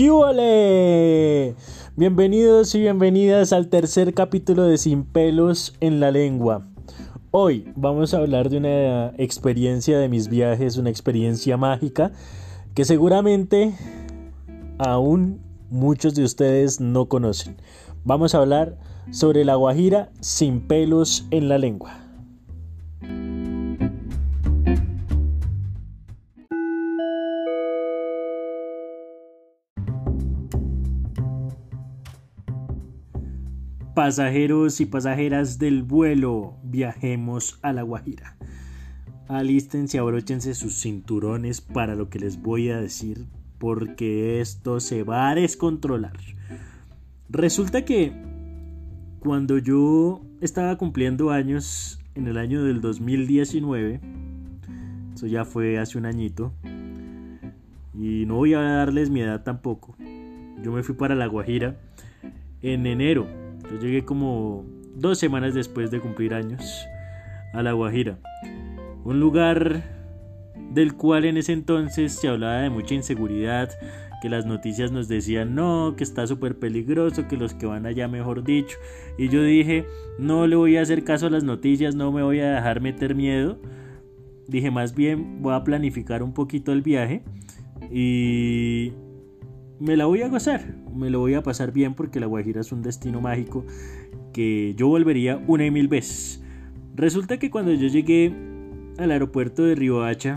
¡Qué Bienvenidos y bienvenidas al tercer capítulo de Sin pelos en la lengua. Hoy vamos a hablar de una experiencia de mis viajes, una experiencia mágica que seguramente aún muchos de ustedes no conocen. Vamos a hablar sobre la Guajira sin pelos en la lengua. Pasajeros y pasajeras del vuelo, viajemos a La Guajira. Alístense, abróchense sus cinturones para lo que les voy a decir, porque esto se va a descontrolar. Resulta que cuando yo estaba cumpliendo años en el año del 2019, eso ya fue hace un añito, y no voy a darles mi edad tampoco. Yo me fui para La Guajira en enero yo llegué como dos semanas después de cumplir años a La Guajira, un lugar del cual en ese entonces se hablaba de mucha inseguridad, que las noticias nos decían no, que está súper peligroso, que los que van allá mejor dicho. Y yo dije, no le voy a hacer caso a las noticias, no me voy a dejar meter miedo. Dije, más bien voy a planificar un poquito el viaje y me la voy a gozar, me lo voy a pasar bien porque La Guajira es un destino mágico que yo volvería una y mil veces. Resulta que cuando yo llegué al aeropuerto de Riohacha,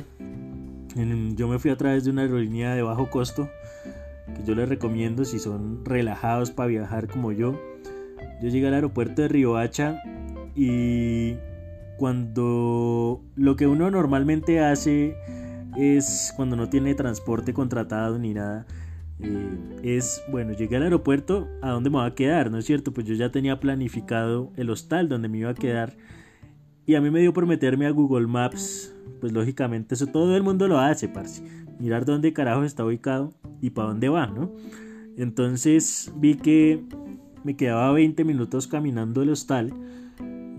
yo me fui a través de una aerolínea de bajo costo, que yo les recomiendo si son relajados para viajar como yo. Yo llegué al aeropuerto de Riohacha y cuando lo que uno normalmente hace es cuando no tiene transporte contratado ni nada, eh, es, bueno, llegué al aeropuerto, ¿a dónde me voy a quedar? ¿No es cierto? Pues yo ya tenía planificado el hostal donde me iba a quedar. Y a mí me dio por meterme a Google Maps. Pues lógicamente eso todo el mundo lo hace, parce. Mirar dónde carajo está ubicado y para dónde va, ¿no? Entonces vi que me quedaba 20 minutos caminando el hostal. Eh,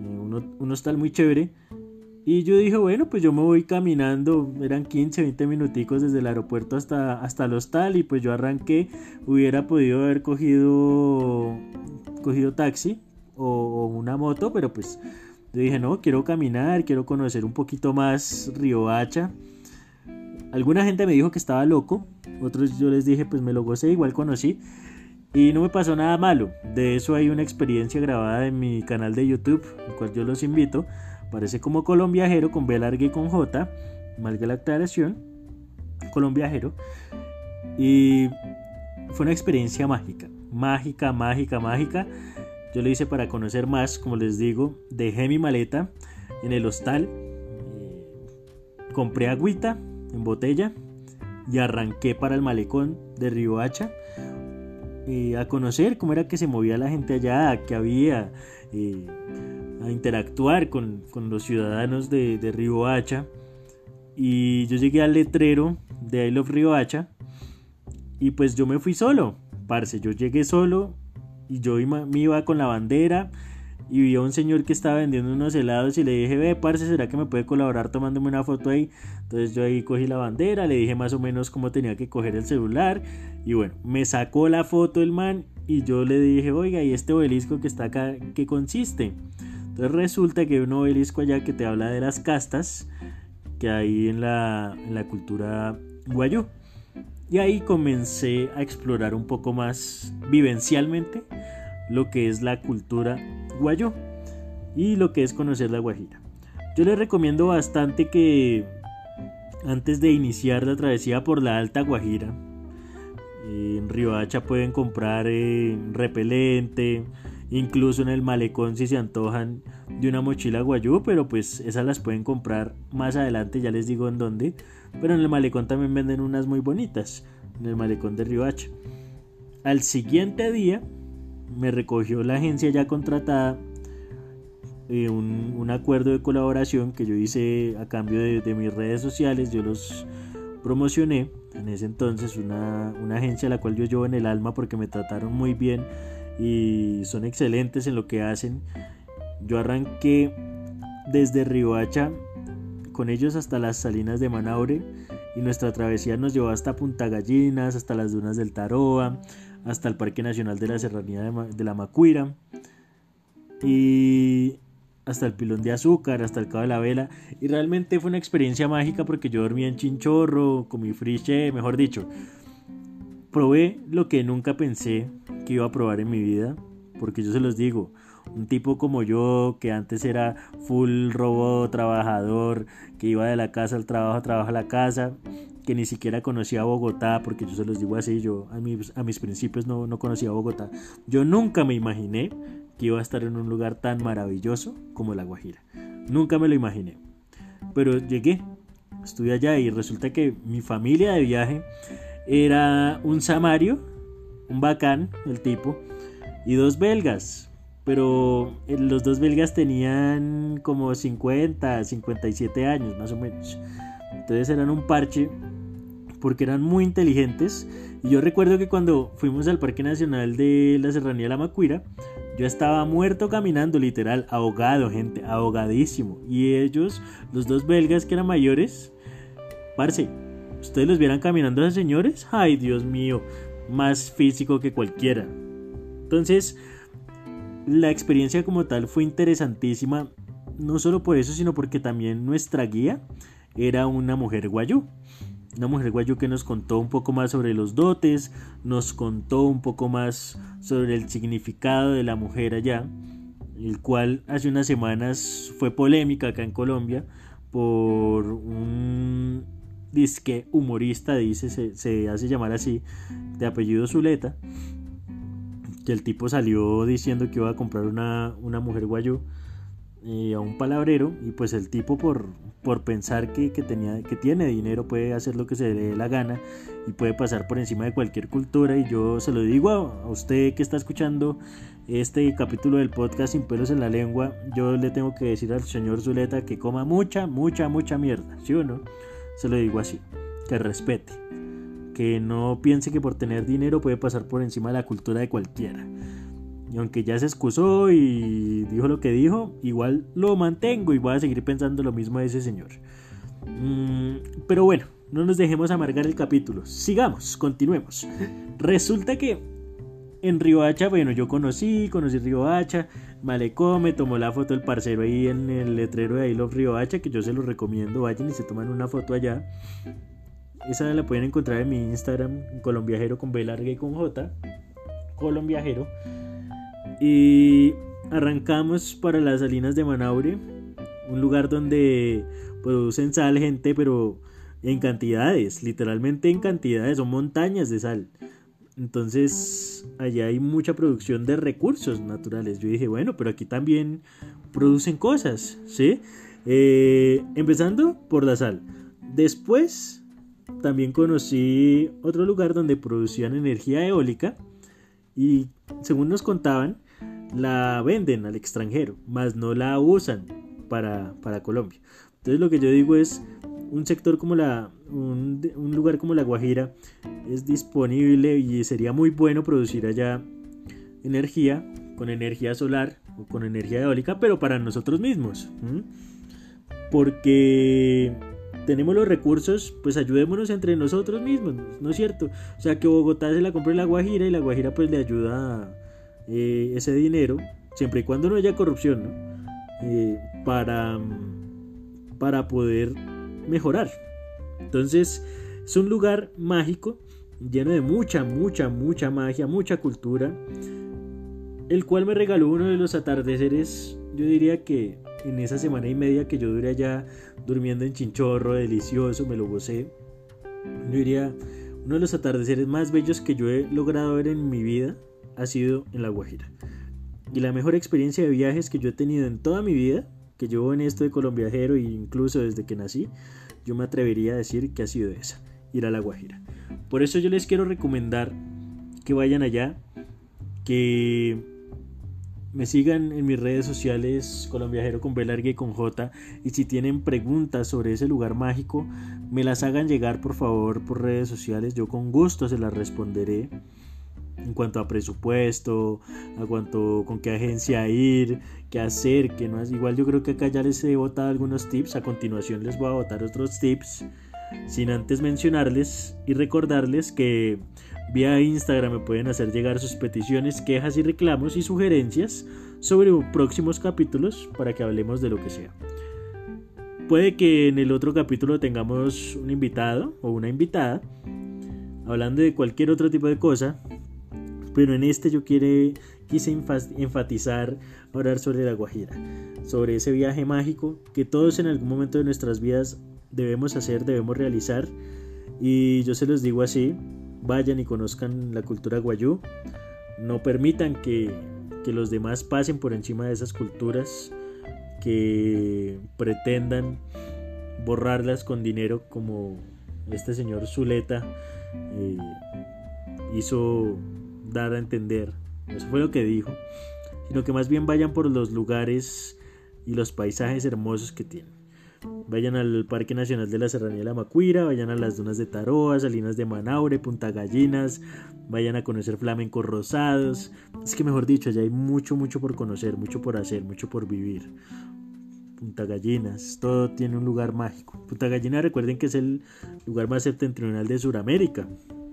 un hostal muy chévere y yo dije, bueno, pues yo me voy caminando, eran 15, 20 minuticos desde el aeropuerto hasta, hasta el hostal y pues yo arranqué, hubiera podido haber cogido, cogido taxi o, una moto, pero pues yo dije, no, quiero caminar, quiero conocer un poquito más Río Hacha. Alguna gente me dijo que estaba loco, otros yo les dije, pues me lo gocé, igual conocí. Y no me pasó nada malo. De eso hay una experiencia grabada en mi canal de YouTube, el cual yo los invito Aparece como colombiajero con B larga y con J, malga la aclaración, colombiajero. Y fue una experiencia mágica, mágica, mágica, mágica. Yo lo hice para conocer más, como les digo, dejé mi maleta en el hostal, eh, compré agüita en botella y arranqué para el malecón de Río Hacha eh, a conocer cómo era que se movía la gente allá, que había, eh, a interactuar con, los ciudadanos de, de Río Hacha. Y yo llegué al letrero de I Love Río Hacha. Y pues yo me fui solo, parce. Yo llegué solo y yo me iba con la bandera. Y vi a un señor que estaba vendiendo unos helados y le dije, ve, parce, ¿será que me puede colaborar tomándome una foto ahí? Entonces yo ahí cogí la bandera, le dije más o menos cómo tenía que coger el celular. Y bueno, me sacó la foto el man y yo le dije, oiga, ¿y este obelisco que está acá, qué consiste? Entonces resulta que hay un obelisco allá que te habla de las castas que hay en la, cultura guayú. Y ahí comencé a explorar un poco más vivencialmente lo que es la cultura guayú y lo que es conocer la Guajira. Yo les recomiendo bastante que antes de iniciar la travesía por la Alta Guajira, en Hacha pueden comprar eh, repelente, Incluso en el malecón si se antojan de una mochila guayú, pero pues esas las pueden comprar más adelante, ya les digo en dónde. Pero en el malecón también venden unas muy bonitas, en el malecón de Riohacha. Al siguiente día me recogió la agencia ya contratada eh, un, acuerdo de colaboración que yo hice a cambio de, mis redes sociales, yo los promocioné en ese entonces, una, una agencia a la cual yo llevo en el alma porque me trataron muy bien y son excelentes en lo que hacen. Yo arranqué desde Riohacha con ellos hasta las salinas de Manaure y nuestra travesía nos llevó hasta Punta Gallinas, hasta las dunas del Taroa, hasta el Parque Nacional de la Serranía de, la Macuira y hasta el Pilón de Azúcar, hasta el Cabo de la Vela y realmente fue una experiencia mágica porque yo dormía en Chinchorro, comí friche, mejor dicho, probé lo que nunca pensé que iba a probar en mi vida, porque yo se los digo, un tipo como yo que antes era full robot, trabajador, que iba de la casa al trabajo, trabajo a la casa, que ni siquiera conocía Bogotá, porque yo se los digo así, yo a mis, a mis principios no, no conocía Bogotá. Yo nunca me imaginé que iba a estar en un lugar tan maravilloso como La Guajira. Nunca me lo imaginé. Pero llegué, estuve allá y resulta que mi familia de viaje era un samario, un bacán, el tipo, y dos belgas. Pero eh, los dos belgas tenían como 50, 57 años más o menos. Entonces eran un parche porque eran muy inteligentes. Y yo recuerdo que cuando fuimos al Parque Nacional de la Serranía de la Macuira, yo estaba muerto caminando, literal, ahogado, gente, ahogadísimo. Y ellos, los dos belgas que eran mayores, parce, ustedes los vieran caminando a esos señores, ay Dios mío, más físico que cualquiera. Entonces, la experiencia como tal fue interesantísima, no solo por eso, sino porque también nuestra guía era una mujer guayú. Una mujer guayú que nos contó un poco más sobre los dotes, nos contó un poco más sobre el significado de la mujer allá, el cual hace unas semanas fue polémica acá en Colombia por un disque humorista, dice, se, hace llamar así, de apellido Zuleta, que el tipo salió diciendo que iba a comprar una, mujer guayú eh, a un palabrero y pues el tipo por, por pensar que, tenía, que tiene dinero puede hacer lo que se le dé la gana y puede pasar por encima de cualquier cultura y yo se lo digo a, usted que está escuchando este capítulo del podcast sin pelos en la lengua yo le tengo que decir al señor Zuleta que coma mucha, mucha, mucha mierda, ¿sí o no? Se lo digo así, que respete, que no piense que por tener dinero puede pasar por encima de la cultura de cualquiera. Y aunque ya se excusó y dijo lo que dijo, igual lo mantengo y voy a seguir pensando lo mismo de ese señor. Mm, pero bueno, no nos dejemos amargar el capítulo. Sigamos, continuemos. Resulta que en Hacha, bueno, yo conocí, conocí Hacha, Malecón, me tomó la foto el parcero ahí en el letrero de I Love Hacha, que yo se lo recomiendo, vayan y se toman una foto allá. Esa la pueden encontrar en mi Instagram, Colombiajero con B larga y con J, Colombiajero. Y arrancamos para las salinas de Manaure, un lugar donde producen sal, gente, pero en cantidades, literalmente en cantidades, son montañas de sal. Entonces, allá hay mucha producción de recursos naturales. Yo dije, bueno, pero aquí también producen cosas, ¿sí? Eh, empezando por la sal. Después, también conocí otro lugar donde producían energía eólica y según nos contaban, la venden al extranjero, más no la usan para, para Colombia. Entonces lo que yo digo es, un sector como la, un, lugar como La Guajira es disponible y sería muy bueno producir allá energía con energía solar o con energía eólica, pero para nosotros mismos. Porque tenemos los recursos, pues ayudémonos entre nosotros mismos, ¿no es cierto? O sea, que Bogotá se la compre La Guajira y La Guajira pues le ayuda eh, ese dinero, siempre y cuando no haya corrupción, ¿no? Eh, para, para poder mejorar. Entonces, es un lugar mágico, lleno de mucha, mucha, mucha magia, mucha cultura, el cual me regaló uno de los atardeceres, yo diría que en esa semana y media que yo duré allá durmiendo en Chinchorro, delicioso, me lo gocé. Yo diría, uno de los atardeceres más bellos que yo he logrado ver en mi vida ha sido en La Guajira. Y la mejor experiencia de viajes que yo he tenido en toda mi vida que llevo en esto de colombiajero e incluso desde que nací, yo me atrevería a decir que ha sido esa, ir a La Guajira. Por eso yo les quiero recomendar que vayan allá, que me sigan en mis redes sociales colombiajero con B y con J y si tienen preguntas sobre ese lugar mágico, me las hagan llegar por favor por redes sociales, yo con gusto se las responderé en cuanto a presupuesto, a cuanto con qué agencia ir, qué hacer, qué no es. Igual yo creo que acá ya les he botado algunos tips, a continuación les voy a botar otros tips Sin antes mencionarles y recordarles que vía Instagram me pueden hacer llegar sus peticiones, quejas y reclamos y sugerencias sobre próximos capítulos para que hablemos de lo que sea. Puede que en el otro capítulo tengamos un invitado o una invitada hablando de cualquier otro tipo de cosa, pero en este yo quiere, quise enfatizar, hablar sobre la Guajira, sobre ese viaje mágico que todos en algún momento de nuestras vidas debemos hacer, debemos realizar. Y yo se los digo así, vayan y conozcan la cultura guayú, no permitan que, que los demás pasen por encima de esas culturas, que pretendan borrarlas con dinero como este señor Zuleta eh, hizo dar a entender. Eso fue lo que dijo. Sino que más bien vayan por los lugares y los paisajes hermosos que tienen. Vayan al Parque Nacional de la Serranía de la Macuira, vayan a las dunas de Taroa, Salinas de Manaure, Punta Gallinas, vayan a conocer flamencos rosados. Es que mejor dicho, allá hay mucho, mucho por conocer, mucho por hacer, mucho por vivir. Punta Gallinas, todo tiene un lugar mágico. Punta Gallinas recuerden que es el lugar más septentrional de Sudamérica.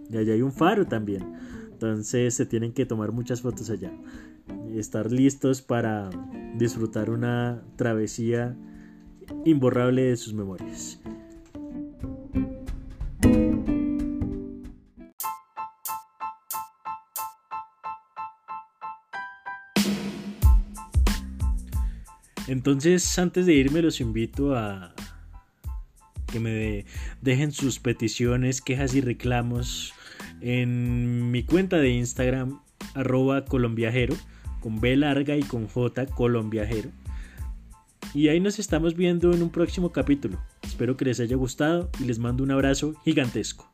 Y allá hay un faro también. Entonces se tienen que tomar muchas fotos allá. Estar listos para disfrutar una travesía imborrable de sus memorias. Entonces, antes de irme, los invito a que me dejen sus peticiones, quejas y reclamos en mi cuenta de Instagram, arroba colombiajero, con B larga y con J colombiajero. Y ahí nos estamos viendo en un próximo capítulo. Espero que les haya gustado y les mando un abrazo gigantesco.